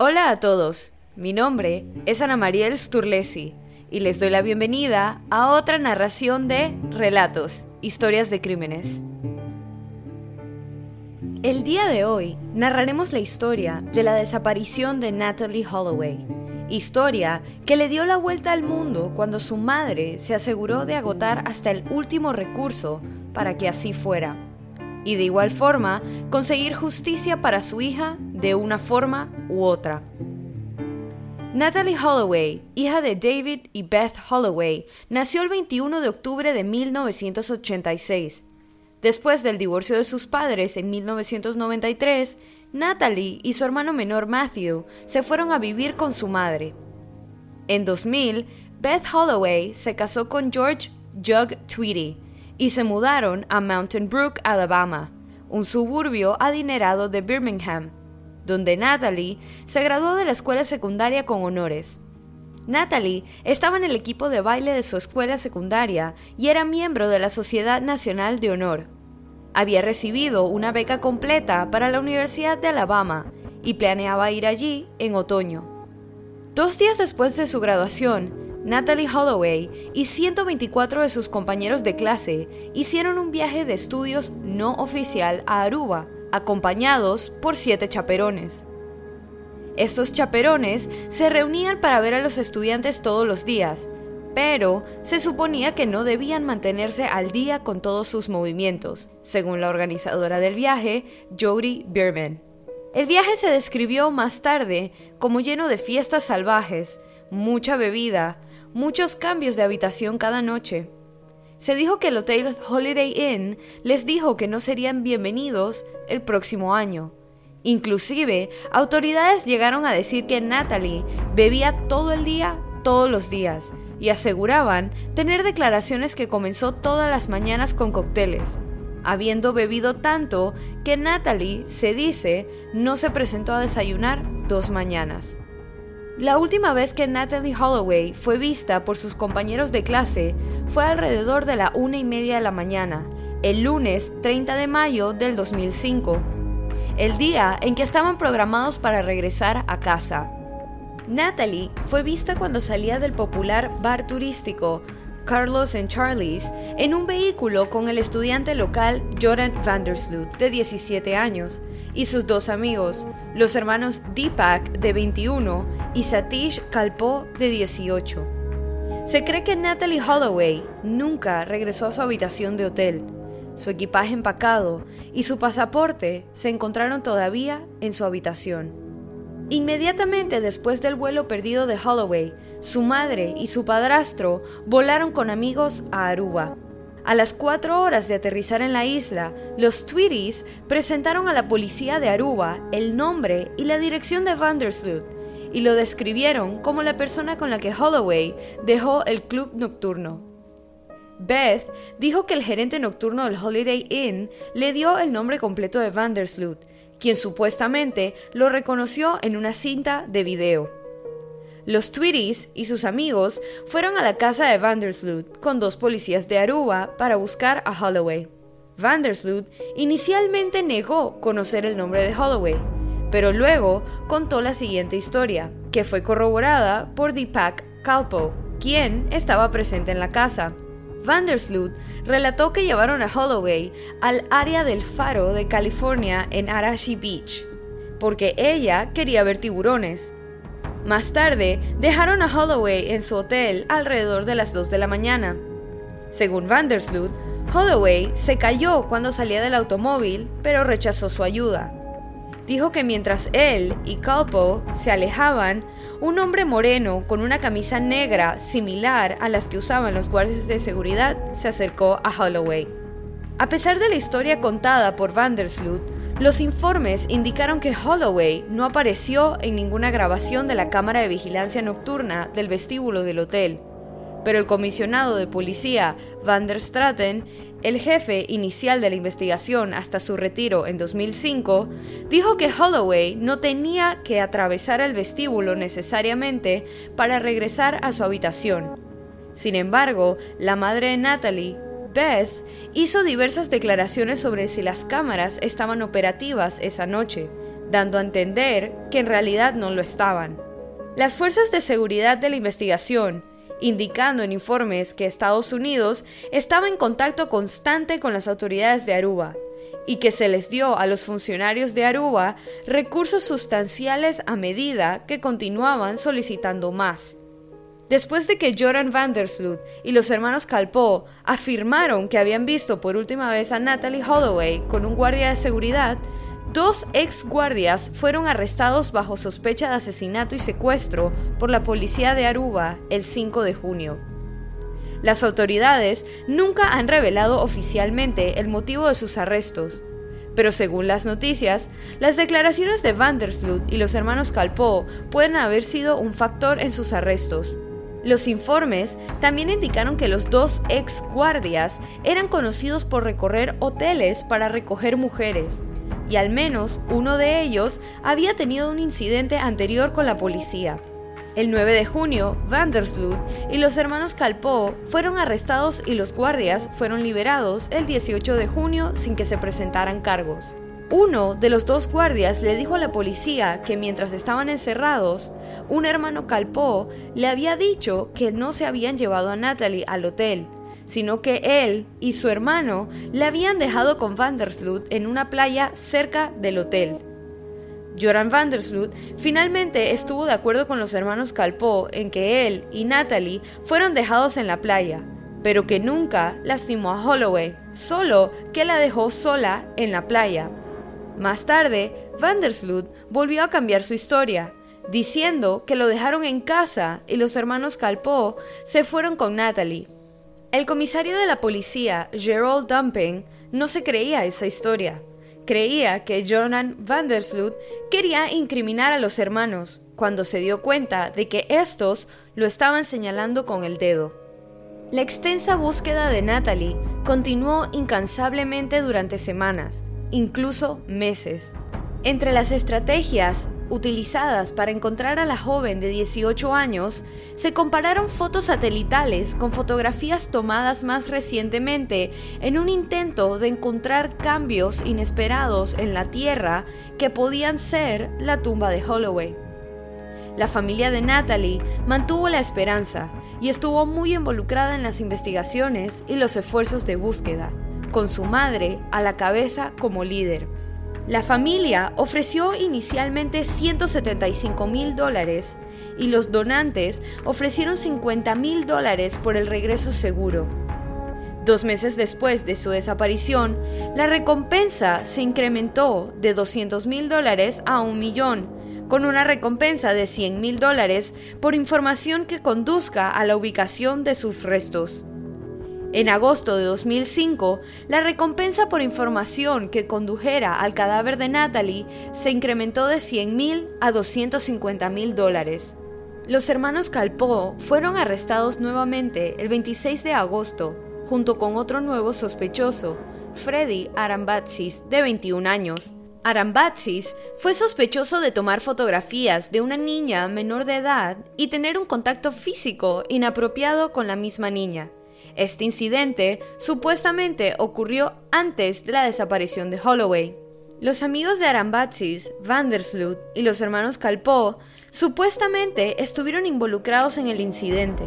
Hola a todos, mi nombre es Ana Mariel Sturlesi y les doy la bienvenida a otra narración de Relatos, Historias de Crímenes. El día de hoy narraremos la historia de la desaparición de Natalie Holloway, historia que le dio la vuelta al mundo cuando su madre se aseguró de agotar hasta el último recurso para que así fuera, y de igual forma conseguir justicia para su hija de una forma u otra. Natalie Holloway, hija de David y Beth Holloway, nació el 21 de octubre de 1986. Después del divorcio de sus padres en 1993, Natalie y su hermano menor Matthew se fueron a vivir con su madre. En 2000, Beth Holloway se casó con George Jug Tweedy y se mudaron a Mountain Brook, Alabama, un suburbio adinerado de Birmingham, donde Natalie se graduó de la escuela secundaria con honores. Natalie estaba en el equipo de baile de su escuela secundaria y era miembro de la Sociedad Nacional de Honor. Había recibido una beca completa para la Universidad de Alabama y planeaba ir allí en otoño. Dos días después de su graduación, Natalie Holloway y 124 de sus compañeros de clase hicieron un viaje de estudios no oficial a Aruba, acompañados por siete chaperones. Estos chaperones se reunían para ver a los estudiantes todos los días, pero se suponía que no debían mantenerse al día con todos sus movimientos, según la organizadora del viaje, Jody Bierman. El viaje se describió más tarde como lleno de fiestas salvajes, mucha bebida, muchos cambios de habitación cada noche, se dijo que el hotel Holiday Inn les dijo que no serían bienvenidos el próximo año. Inclusive, autoridades llegaron a decir que Natalie bebía todo el día, todos los días, y aseguraban tener declaraciones que comenzó todas las mañanas con cócteles, habiendo bebido tanto que Natalie, se dice, no se presentó a desayunar dos mañanas. La última vez que Natalie Holloway fue vista por sus compañeros de clase fue alrededor de la una y media de la mañana, el lunes 30 de mayo del 2005, el día en que estaban programados para regresar a casa. Natalie fue vista cuando salía del popular bar turístico Carlos and Charlie's en un vehículo con el estudiante local Jordan Vandersloot, de 17 años, y sus dos amigos, los hermanos Deepak, de 21, y Satish Kalpo, de 18. Se cree que Natalie Holloway nunca regresó a su habitación de hotel. Su equipaje empacado y su pasaporte se encontraron todavía en su habitación. Inmediatamente después del vuelo perdido de Holloway, su madre y su padrastro volaron con amigos a Aruba, a las cuatro horas de aterrizar en la isla, los Tweedies presentaron a la policía de Aruba el nombre y la dirección de Vandersloot y lo describieron como la persona con la que Holloway dejó el club nocturno. Beth dijo que el gerente nocturno del Holiday Inn le dio el nombre completo de Vandersloot, quien supuestamente lo reconoció en una cinta de video. Los Tweedies y sus amigos fueron a la casa de Vandersloot con dos policías de Aruba para buscar a Holloway. Vandersloot inicialmente negó conocer el nombre de Holloway, pero luego contó la siguiente historia, que fue corroborada por Deepak Kalpo, quien estaba presente en la casa. Vandersloot relató que llevaron a Holloway al área del faro de California en Arashi Beach, porque ella quería ver tiburones. Más tarde, dejaron a Holloway en su hotel alrededor de las 2 de la mañana. Según Vandersloot, Holloway se cayó cuando salía del automóvil, pero rechazó su ayuda. Dijo que mientras él y Calpo se alejaban, un hombre moreno con una camisa negra similar a las que usaban los guardias de seguridad se acercó a Holloway. A pesar de la historia contada por Vandersloot, los informes indicaron que Holloway no apareció en ninguna grabación de la cámara de vigilancia nocturna del vestíbulo del hotel, pero el comisionado de policía Van der Straten, el jefe inicial de la investigación hasta su retiro en 2005, dijo que Holloway no tenía que atravesar el vestíbulo necesariamente para regresar a su habitación. Sin embargo, la madre de Natalie Beth hizo diversas declaraciones sobre si las cámaras estaban operativas esa noche, dando a entender que en realidad no lo estaban. Las fuerzas de seguridad de la investigación, indicando en informes que Estados Unidos estaba en contacto constante con las autoridades de Aruba y que se les dio a los funcionarios de Aruba recursos sustanciales a medida que continuaban solicitando más. Después de que Joran Vandersloot y los hermanos Calpo afirmaron que habían visto por última vez a Natalie Holloway con un guardia de seguridad, dos ex guardias fueron arrestados bajo sospecha de asesinato y secuestro por la policía de Aruba el 5 de junio. Las autoridades nunca han revelado oficialmente el motivo de sus arrestos, pero según las noticias, las declaraciones de Vandersloot y los hermanos Calpo pueden haber sido un factor en sus arrestos. Los informes también indicaron que los dos ex guardias eran conocidos por recorrer hoteles para recoger mujeres, y al menos uno de ellos había tenido un incidente anterior con la policía. El 9 de junio, Vandersloot y los hermanos Calpo fueron arrestados y los guardias fueron liberados el 18 de junio sin que se presentaran cargos. Uno de los dos guardias le dijo a la policía que mientras estaban encerrados, un hermano Calpó le había dicho que no se habían llevado a Natalie al hotel, sino que él y su hermano le habían dejado con Vandersloot en una playa cerca del hotel. Joran Vandersloot finalmente estuvo de acuerdo con los hermanos Calpó en que él y Natalie fueron dejados en la playa, pero que nunca lastimó a Holloway, solo que la dejó sola en la playa. Más tarde, Vandersloot volvió a cambiar su historia, diciendo que lo dejaron en casa y los hermanos Calpo se fueron con Natalie. El comisario de la policía, Gerald Dumping, no se creía esa historia. Creía que Jonan Vandersloot quería incriminar a los hermanos, cuando se dio cuenta de que estos lo estaban señalando con el dedo. La extensa búsqueda de Natalie continuó incansablemente durante semanas, incluso meses. Entre las estrategias utilizadas para encontrar a la joven de 18 años, se compararon fotos satelitales con fotografías tomadas más recientemente en un intento de encontrar cambios inesperados en la Tierra que podían ser la tumba de Holloway. La familia de Natalie mantuvo la esperanza y estuvo muy involucrada en las investigaciones y los esfuerzos de búsqueda con su madre a la cabeza como líder. La familia ofreció inicialmente 175 mil dólares y los donantes ofrecieron 50 mil dólares por el regreso seguro. Dos meses después de su desaparición, la recompensa se incrementó de 200 mil dólares a un millón, con una recompensa de 100 mil dólares por información que conduzca a la ubicación de sus restos. En agosto de 2005, la recompensa por información que condujera al cadáver de Natalie se incrementó de 100 a 250 mil dólares. Los hermanos Calpo fueron arrestados nuevamente el 26 de agosto, junto con otro nuevo sospechoso, Freddy Arambatsis, de 21 años. Arambatsis fue sospechoso de tomar fotografías de una niña menor de edad y tener un contacto físico inapropiado con la misma niña. Este incidente supuestamente ocurrió antes de la desaparición de Holloway. Los amigos de Arambatsis, Vandersloot y los hermanos Calpo supuestamente estuvieron involucrados en el incidente,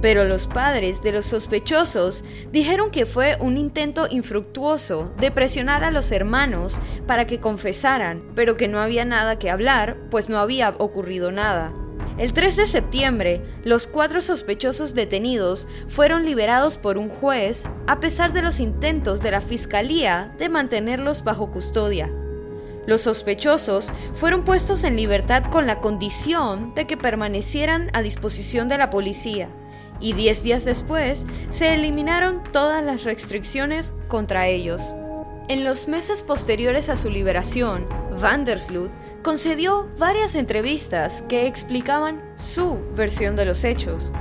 pero los padres de los sospechosos dijeron que fue un intento infructuoso de presionar a los hermanos para que confesaran, pero que no había nada que hablar, pues no había ocurrido nada. El 3 de septiembre, los cuatro sospechosos detenidos fueron liberados por un juez a pesar de los intentos de la Fiscalía de mantenerlos bajo custodia. Los sospechosos fueron puestos en libertad con la condición de que permanecieran a disposición de la policía, y diez días después se eliminaron todas las restricciones contra ellos. En los meses posteriores a su liberación, Vandersloot concedió varias entrevistas que explicaban su versión de los hechos.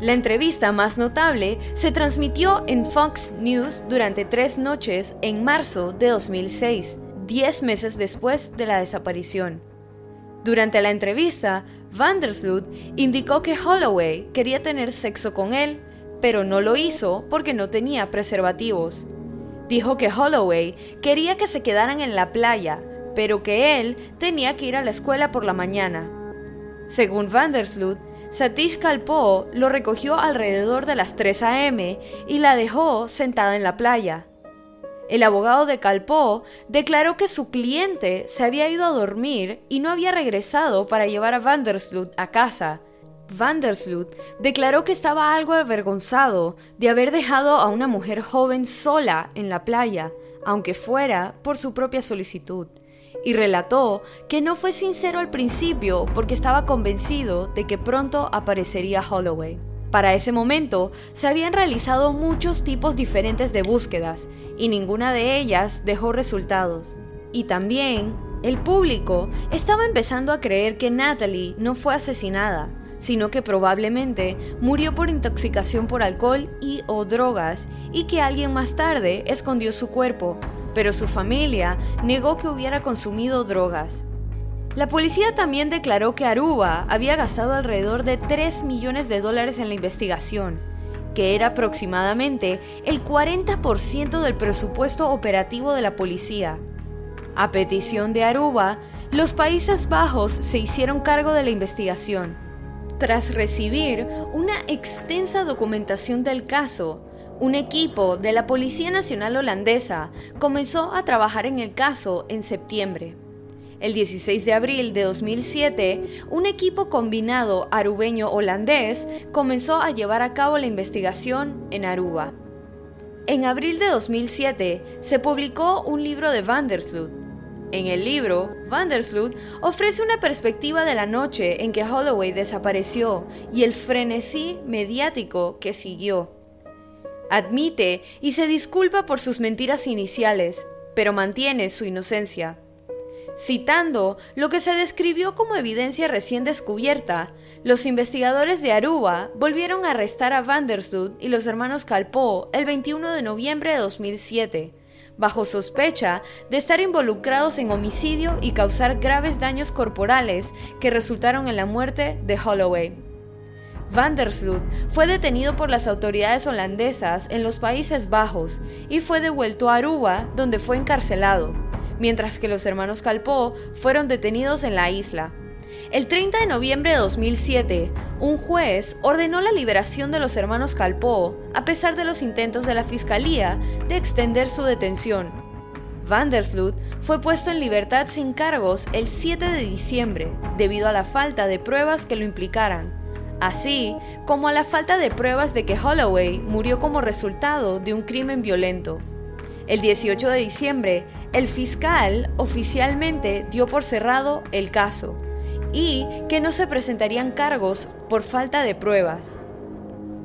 La entrevista más notable se transmitió en Fox News durante tres noches en marzo de 2006, diez meses después de la desaparición. Durante la entrevista, Vandersloot indicó que Holloway quería tener sexo con él, pero no lo hizo porque no tenía preservativos. Dijo que Holloway quería que se quedaran en la playa, pero que él tenía que ir a la escuela por la mañana. Según Vandersloot, Satish Kalpoe lo recogió alrededor de las 3 a.m. y la dejó sentada en la playa. El abogado de Kalpoe declaró que su cliente se había ido a dormir y no había regresado para llevar a Vandersloot a casa. Vandersloot declaró que estaba algo avergonzado de haber dejado a una mujer joven sola en la playa, aunque fuera por su propia solicitud y relató que no fue sincero al principio porque estaba convencido de que pronto aparecería Holloway. Para ese momento se habían realizado muchos tipos diferentes de búsquedas y ninguna de ellas dejó resultados. Y también el público estaba empezando a creer que Natalie no fue asesinada, sino que probablemente murió por intoxicación por alcohol y o drogas y que alguien más tarde escondió su cuerpo pero su familia negó que hubiera consumido drogas. La policía también declaró que Aruba había gastado alrededor de 3 millones de dólares en la investigación, que era aproximadamente el 40% del presupuesto operativo de la policía. A petición de Aruba, los Países Bajos se hicieron cargo de la investigación. Tras recibir una extensa documentación del caso, un equipo de la Policía Nacional Holandesa comenzó a trabajar en el caso en septiembre. El 16 de abril de 2007, un equipo combinado arubeño-holandés comenzó a llevar a cabo la investigación en Aruba. En abril de 2007 se publicó un libro de Vandersloot. En el libro, Vandersloot ofrece una perspectiva de la noche en que Holloway desapareció y el frenesí mediático que siguió admite y se disculpa por sus mentiras iniciales, pero mantiene su inocencia. Citando lo que se describió como evidencia recién descubierta, los investigadores de Aruba volvieron a arrestar a Vandersloot y los hermanos Calpo el 21 de noviembre de 2007, bajo sospecha de estar involucrados en homicidio y causar graves daños corporales que resultaron en la muerte de Holloway. Vandersloot fue detenido por las autoridades holandesas en los Países Bajos y fue devuelto a Aruba, donde fue encarcelado, mientras que los hermanos Calpó fueron detenidos en la isla. El 30 de noviembre de 2007, un juez ordenó la liberación de los hermanos Calpó, a pesar de los intentos de la fiscalía de extender su detención. Vandersloot fue puesto en libertad sin cargos el 7 de diciembre, debido a la falta de pruebas que lo implicaran así como a la falta de pruebas de que Holloway murió como resultado de un crimen violento. El 18 de diciembre, el fiscal oficialmente dio por cerrado el caso y que no se presentarían cargos por falta de pruebas.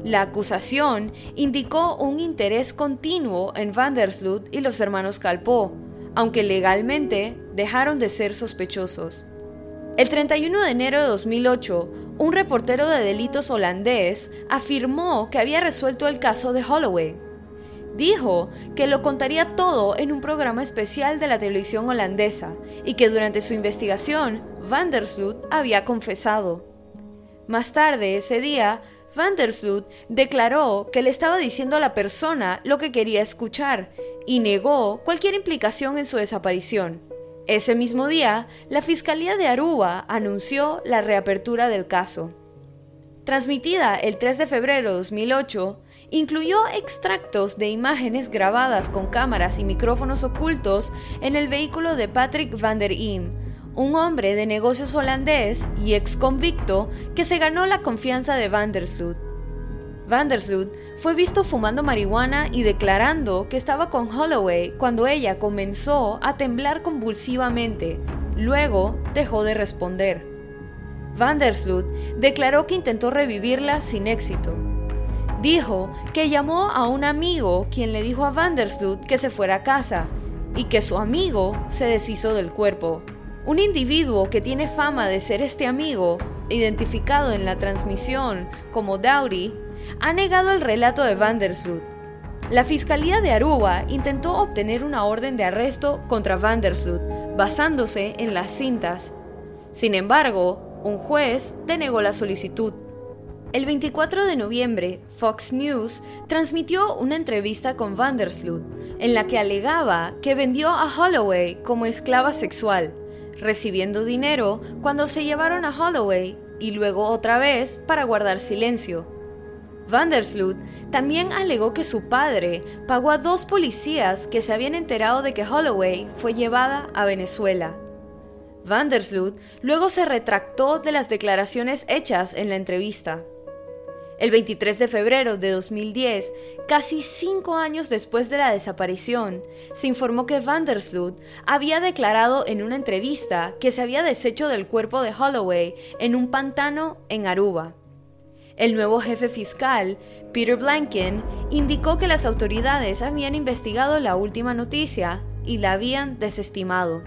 La acusación indicó un interés continuo en Vandersloot y los hermanos Calpo, aunque legalmente dejaron de ser sospechosos. El 31 de enero de 2008, un reportero de delitos holandés afirmó que había resuelto el caso de Holloway. Dijo que lo contaría todo en un programa especial de la televisión holandesa y que durante su investigación Vandersloot había confesado. Más tarde ese día, Vandersloot declaró que le estaba diciendo a la persona lo que quería escuchar y negó cualquier implicación en su desaparición. Ese mismo día, la Fiscalía de Aruba anunció la reapertura del caso. Transmitida el 3 de febrero de 2008, incluyó extractos de imágenes grabadas con cámaras y micrófonos ocultos en el vehículo de Patrick van der Im, un hombre de negocios holandés y ex convicto que se ganó la confianza de Van der Sloot. Vandersloot fue visto fumando marihuana y declarando que estaba con Holloway cuando ella comenzó a temblar convulsivamente. Luego dejó de responder. Vandersloot declaró que intentó revivirla sin éxito. Dijo que llamó a un amigo quien le dijo a Vandersloot que se fuera a casa y que su amigo se deshizo del cuerpo. Un individuo que tiene fama de ser este amigo, identificado en la transmisión como Dowdy, ha negado el relato de Vandersloot. La Fiscalía de Aruba intentó obtener una orden de arresto contra Vandersloot basándose en las cintas. Sin embargo, un juez denegó la solicitud. El 24 de noviembre, Fox News transmitió una entrevista con Vandersloot en la que alegaba que vendió a Holloway como esclava sexual, recibiendo dinero cuando se llevaron a Holloway y luego otra vez para guardar silencio. Vandersloot también alegó que su padre pagó a dos policías que se habían enterado de que Holloway fue llevada a Venezuela. Vandersloot luego se retractó de las declaraciones hechas en la entrevista. El 23 de febrero de 2010, casi cinco años después de la desaparición, se informó que Vandersloot había declarado en una entrevista que se había deshecho del cuerpo de Holloway en un pantano en Aruba. El nuevo jefe fiscal, Peter Blanken, indicó que las autoridades habían investigado la última noticia y la habían desestimado.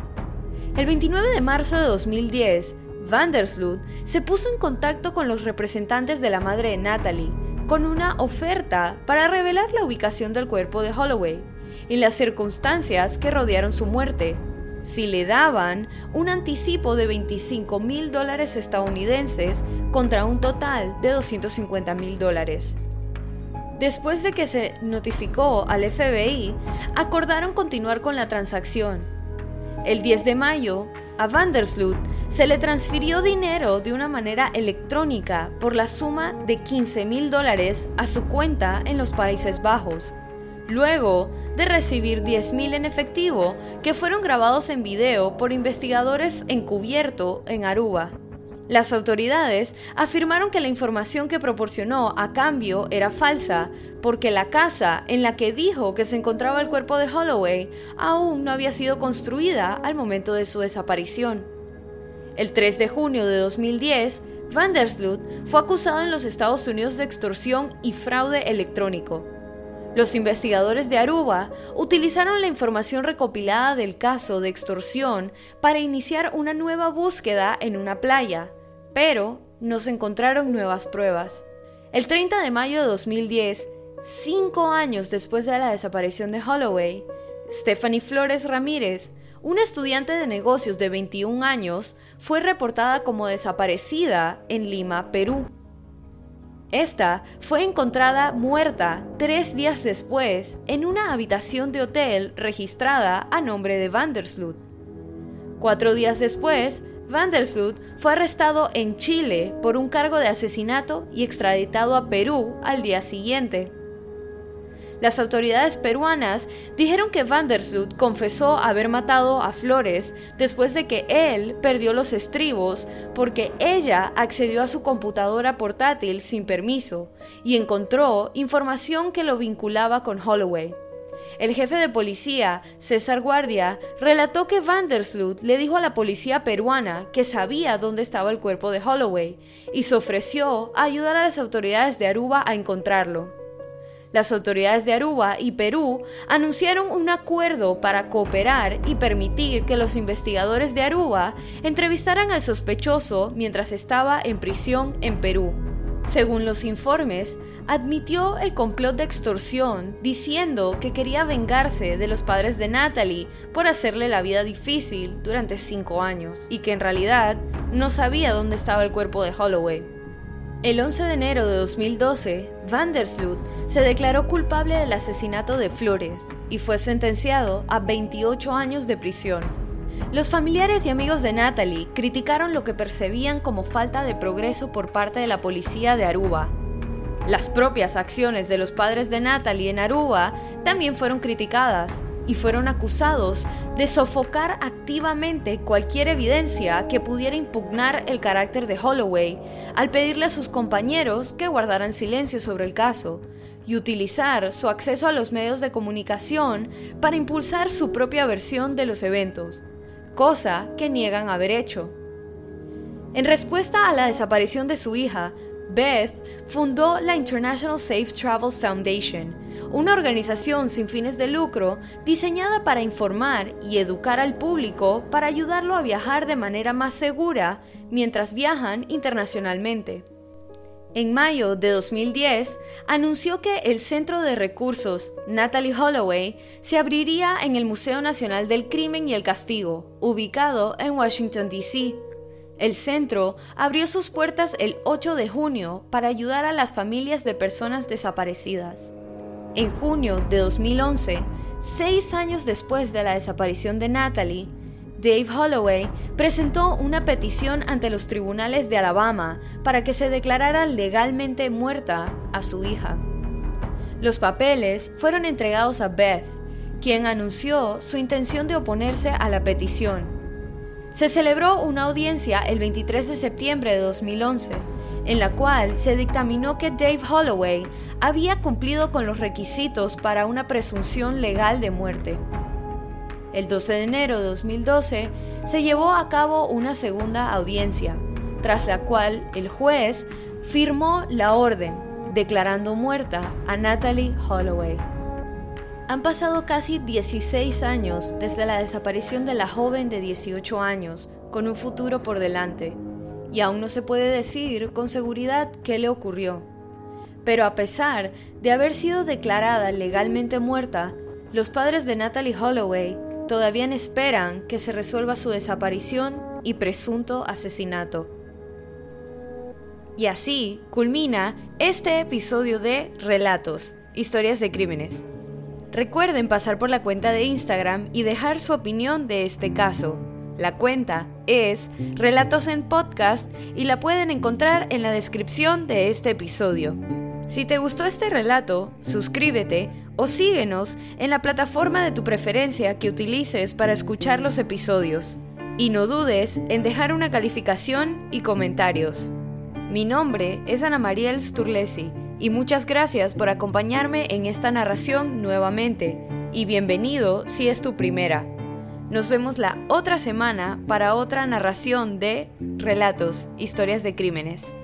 El 29 de marzo de 2010, Vandersloot se puso en contacto con los representantes de la madre de Natalie con una oferta para revelar la ubicación del cuerpo de Holloway y las circunstancias que rodearon su muerte, si le daban un anticipo de 25 mil dólares estadounidenses contra un total de 250 mil dólares. Después de que se notificó al FBI, acordaron continuar con la transacción. El 10 de mayo, a Vandersloot se le transfirió dinero de una manera electrónica por la suma de 15 mil dólares a su cuenta en los Países Bajos, luego de recibir 10 mil en efectivo que fueron grabados en video por investigadores encubierto en Aruba. Las autoridades afirmaron que la información que proporcionó a cambio era falsa, porque la casa en la que dijo que se encontraba el cuerpo de Holloway aún no había sido construida al momento de su desaparición. El 3 de junio de 2010, Vandersloot fue acusado en los Estados Unidos de extorsión y fraude electrónico. Los investigadores de Aruba utilizaron la información recopilada del caso de extorsión para iniciar una nueva búsqueda en una playa, pero no se encontraron nuevas pruebas. El 30 de mayo de 2010, cinco años después de la desaparición de Holloway, Stephanie Flores Ramírez, una estudiante de negocios de 21 años, fue reportada como desaparecida en Lima, Perú. Esta fue encontrada muerta tres días después en una habitación de hotel registrada a nombre de Vandersloot. Cuatro días después, Vandersloot fue arrestado en Chile por un cargo de asesinato y extraditado a Perú al día siguiente. Las autoridades peruanas dijeron que Vandersloot confesó haber matado a Flores después de que él perdió los estribos porque ella accedió a su computadora portátil sin permiso y encontró información que lo vinculaba con Holloway. El jefe de policía, César Guardia, relató que Vandersloot le dijo a la policía peruana que sabía dónde estaba el cuerpo de Holloway y se ofreció a ayudar a las autoridades de Aruba a encontrarlo. Las autoridades de Aruba y Perú anunciaron un acuerdo para cooperar y permitir que los investigadores de Aruba entrevistaran al sospechoso mientras estaba en prisión en Perú. Según los informes, admitió el complot de extorsión diciendo que quería vengarse de los padres de Natalie por hacerle la vida difícil durante cinco años y que en realidad no sabía dónde estaba el cuerpo de Holloway. El 11 de enero de 2012, Vandersloot se declaró culpable del asesinato de Flores y fue sentenciado a 28 años de prisión. Los familiares y amigos de Natalie criticaron lo que percibían como falta de progreso por parte de la policía de Aruba las propias acciones de los padres de Natalie en Aruba también fueron criticadas y fueron acusados de sofocar activamente cualquier evidencia que pudiera impugnar el carácter de Holloway al pedirle a sus compañeros que guardaran silencio sobre el caso y utilizar su acceso a los medios de comunicación para impulsar su propia versión de los eventos, cosa que niegan haber hecho. En respuesta a la desaparición de su hija, Beth fundó la International Safe Travels Foundation, una organización sin fines de lucro diseñada para informar y educar al público para ayudarlo a viajar de manera más segura mientras viajan internacionalmente. En mayo de 2010, anunció que el Centro de Recursos Natalie Holloway se abriría en el Museo Nacional del Crimen y el Castigo, ubicado en Washington, D.C. El centro abrió sus puertas el 8 de junio para ayudar a las familias de personas desaparecidas. En junio de 2011, seis años después de la desaparición de Natalie, Dave Holloway presentó una petición ante los tribunales de Alabama para que se declarara legalmente muerta a su hija. Los papeles fueron entregados a Beth, quien anunció su intención de oponerse a la petición se celebró una audiencia el 23 de septiembre de 2011, en la cual se dictaminó que Dave Holloway había cumplido con los requisitos para una presunción legal de muerte. El 12 de enero de 2012 se llevó a cabo una segunda audiencia, tras la cual el juez firmó la orden declarando muerta a Natalie Holloway. Han pasado casi 16 años desde la desaparición de la joven de 18 años, con un futuro por delante, y aún no se puede decir con seguridad qué le ocurrió. Pero a pesar de haber sido declarada legalmente muerta, los padres de Natalie Holloway todavía esperan que se resuelva su desaparición y presunto asesinato. Y así culmina este episodio de Relatos, historias de crímenes. Recuerden pasar por la cuenta de Instagram y dejar su opinión de este caso. La cuenta es Relatos en Podcast y la pueden encontrar en la descripción de este episodio. Si te gustó este relato, suscríbete o síguenos en la plataforma de tu preferencia que utilices para escuchar los episodios. Y no dudes en dejar una calificación y comentarios. Mi nombre es Ana Mariel Sturlesi y muchas gracias por acompañarme en esta narración nuevamente y bienvenido si es tu primera. Nos vemos la otra semana para otra narración de Relatos, Historias de Crímenes.